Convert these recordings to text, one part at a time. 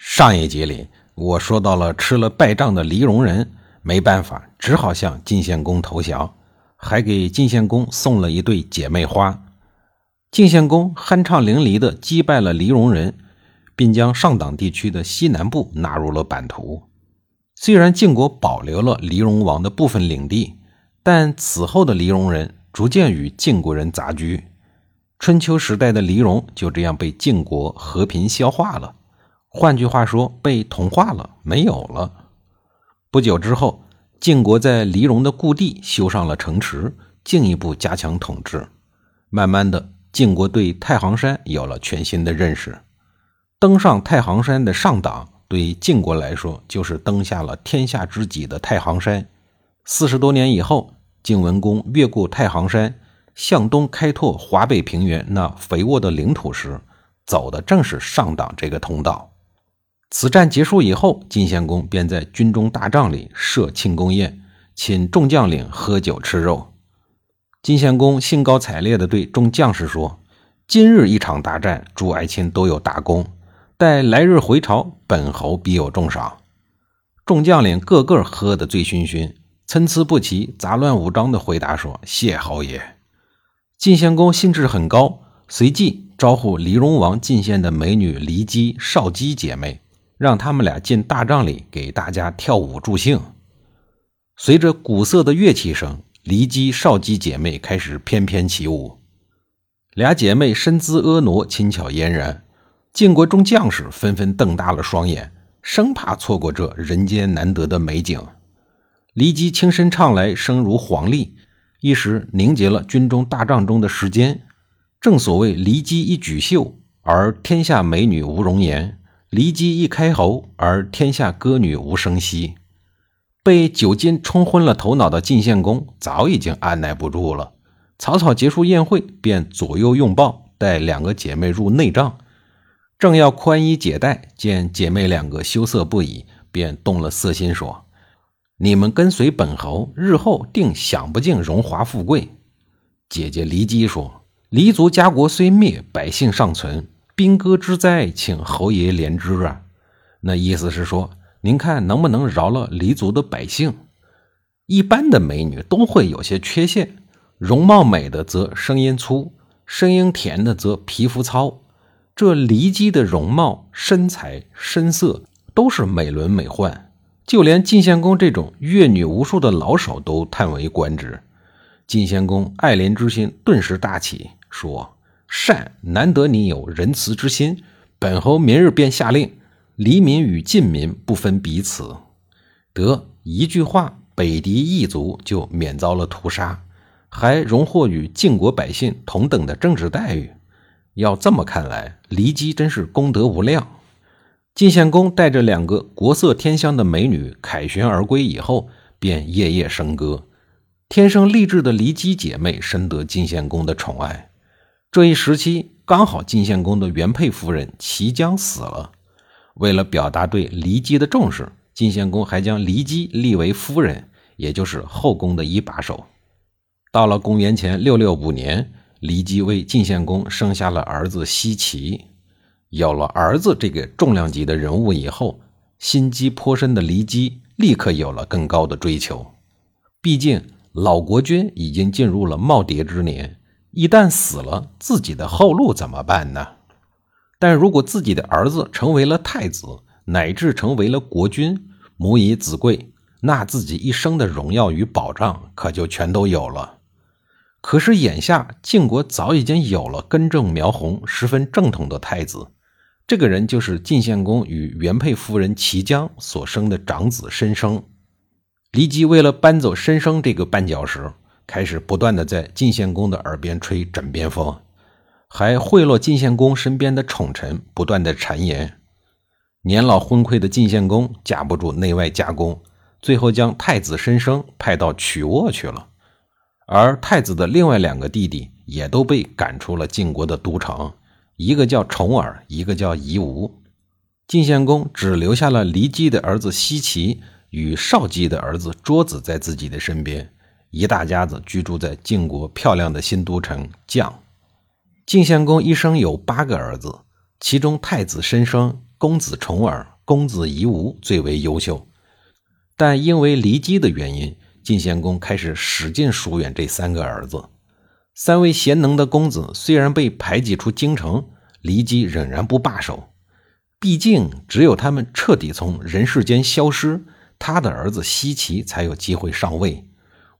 上一集里，我说到了吃了败仗的黎戎人，没办法，只好向晋献公投降，还给晋献公送了一对姐妹花。晋献公酣畅淋漓地击败了黎戎人，并将上党地区的西南部纳入了版图。虽然晋国保留了黎戎王的部分领地，但此后的黎戎人逐渐与晋国人杂居，春秋时代的黎戎就这样被晋国和平消化了。换句话说，被同化了，没有了。不久之后，晋国在黎戎的故地修上了城池，进一步加强统治。慢慢的，晋国对太行山有了全新的认识。登上太行山的上党，对晋国来说，就是登下了天下之脊的太行山。四十多年以后，晋文公越过太行山，向东开拓华北平原那肥沃的领土时，走的正是上党这个通道。此战结束以后，晋献公便在军中大帐里设庆功宴，请众将领喝酒吃肉。晋献公兴高采烈地对众将士说：“今日一场大战，诸爱卿都有大功，待来日回朝，本侯必有重赏。”众将领个个喝得醉醺醺，参差不齐、杂乱无章地回答说：“谢侯爷。”晋献公兴致很高，随即招呼黎戎王进献的美女骊姬、少姬姐妹。让他们俩进大帐里给大家跳舞助兴。随着鼓瑟的乐器声，骊姬、少姬姐妹开始翩翩起舞。俩姐妹身姿婀娜，轻巧嫣然。晋国众将士纷纷瞪大了双眼，生怕错过这人间难得的美景。骊姬轻声唱来，声如黄鹂，一时凝结了军中大帐中的时间。正所谓骊姬一举袖，而天下美女无容颜。骊姬一开喉，而天下歌女无声息。被酒精冲昏了头脑的晋献公早已经按耐不住了，草草结束宴会，便左右拥抱，带两个姐妹入内帐。正要宽衣解带，见姐妹两个羞涩不已，便动了色心，说：“你们跟随本侯，日后定享不尽荣华富贵。”姐姐骊姬说：“黎族家国虽灭，百姓尚存。”兵戈之灾，请侯爷怜之啊！那意思是说，您看能不能饶了黎族的百姓？一般的美女都会有些缺陷，容貌美的则声音粗，声音甜的则皮肤糙。这骊姬的容貌、身材、身色都是美轮美奂，就连晋献公这种阅女无数的老手都叹为观止。晋献公爱怜之心顿时大起，说。善，难得你有仁慈之心。本侯明日便下令，黎民与晋民不分彼此。得一句话，北狄异族就免遭了屠杀，还荣获与晋国百姓同等的政治待遇。要这么看来，骊姬真是功德无量。晋献公带着两个国色天香的美女凯旋而归以后，便夜夜笙歌。天生丽质的骊姬姐妹深得晋献公的宠爱。这一时期刚好晋献公的原配夫人齐姜死了，为了表达对骊姬的重视，晋献公还将骊姬立为夫人，也就是后宫的一把手。到了公元前六六五年，骊姬为晋献公生下了儿子奚齐。有了儿子这个重量级的人物以后，心机颇深的骊姬立刻有了更高的追求。毕竟老国君已经进入了耄耋之年。一旦死了，自己的后路怎么办呢？但如果自己的儿子成为了太子，乃至成为了国君，母以子贵，那自己一生的荣耀与保障可就全都有了。可是眼下晋国早已经有了根正苗红、十分正统的太子，这个人就是晋献公与原配夫人齐姜所生的长子申生。骊姬为了搬走申生这个绊脚石。开始不断的在晋献公的耳边吹枕边风，还贿赂晋献公身边的宠臣，不断的谗言。年老昏聩的晋献公架不住内外夹攻，最后将太子申生派到曲沃去了。而太子的另外两个弟弟也都被赶出了晋国的都城，一个叫重耳，一个叫夷吾。晋献公只留下了骊姬的儿子奚齐与少姬的儿子卓子在自己的身边，一大家子居住在晋国漂亮的新都城绛。晋献公一生有八个儿子，其中太子申生、公子重耳、公子夷吾最为优秀，但因为骊姬的原因。晋献公开始使劲疏远这三个儿子，三位贤能的公子虽然被排挤出京城，骊姬仍然不罢手。毕竟，只有他们彻底从人世间消失，他的儿子奚齐才有机会上位。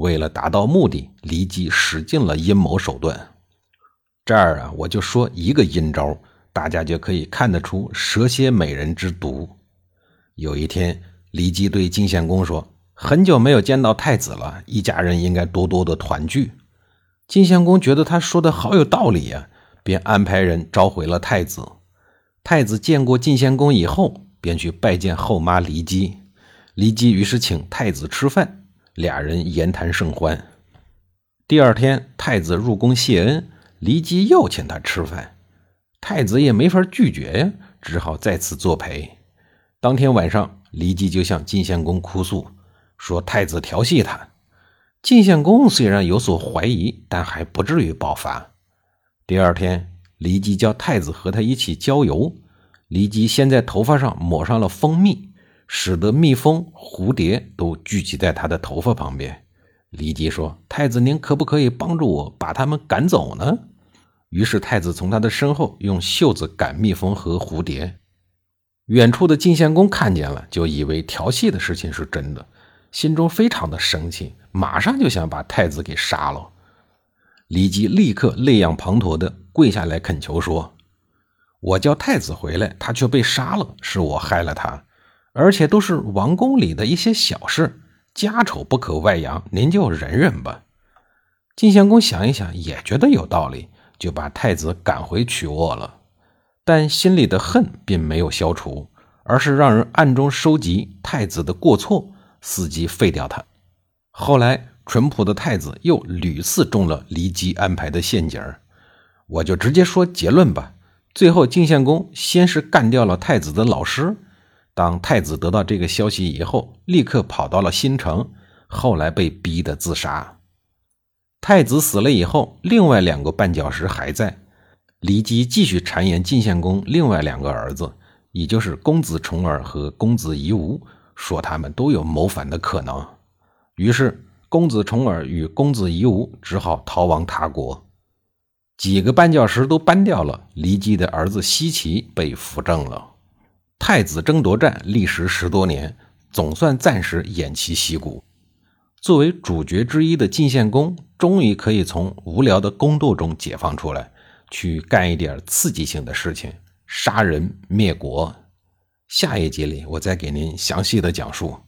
为了达到目的，骊姬使尽了阴谋手段。这儿啊，我就说一个阴招，大家就可以看得出蛇蝎美人之毒。有一天，骊姬对晋献公说。很久没有见到太子了，一家人应该多多的团聚。晋献公觉得他说的好有道理呀，便安排人召回了太子。太子见过晋献公以后，便去拜见后妈骊姬。骊姬于是请太子吃饭，俩人言谈甚欢。第二天，太子入宫谢恩，骊姬又请他吃饭，太子也没法拒绝呀，只好再次作陪。当天晚上，骊姬就向晋献公哭诉。说太子调戏他，晋献公虽然有所怀疑，但还不至于爆发。第二天，骊姬叫太子和他一起郊游。骊姬先在头发上抹上了蜂蜜，使得蜜蜂、蝴蝶都聚集在他的头发旁边。骊姬说：“太子，您可不可以帮助我把他们赶走呢？”于是太子从他的身后用袖子赶蜜蜂和蝴蝶。远处的晋献公看见了，就以为调戏的事情是真的。心中非常的生气，马上就想把太子给杀了。骊姬立刻泪眼滂沱的跪下来恳求说：“我叫太子回来，他却被杀了，是我害了他，而且都是王宫里的一些小事，家丑不可外扬，您就忍忍吧。”晋献公想一想，也觉得有道理，就把太子赶回曲沃了。但心里的恨并没有消除，而是让人暗中收集太子的过错。伺机废掉他。后来，淳朴的太子又屡次中了骊姬安排的陷阱我就直接说结论吧。最后，晋献公先是干掉了太子的老师。当太子得到这个消息以后，立刻跑到了新城，后来被逼得自杀。太子死了以后，另外两个绊脚石还在。骊姬继续谗言晋献公另外两个儿子，也就是公子重耳和公子夷吾。说他们都有谋反的可能，于是公子重耳与公子夷吾只好逃亡他国。几个绊脚石都搬掉了，骊姬的儿子奚齐被扶正了。太子争夺战历时十多年，总算暂时偃旗息鼓。作为主角之一的晋献公，终于可以从无聊的宫斗中解放出来，去干一点刺激性的事情，杀人灭国。下一集里，我再给您详细的讲述。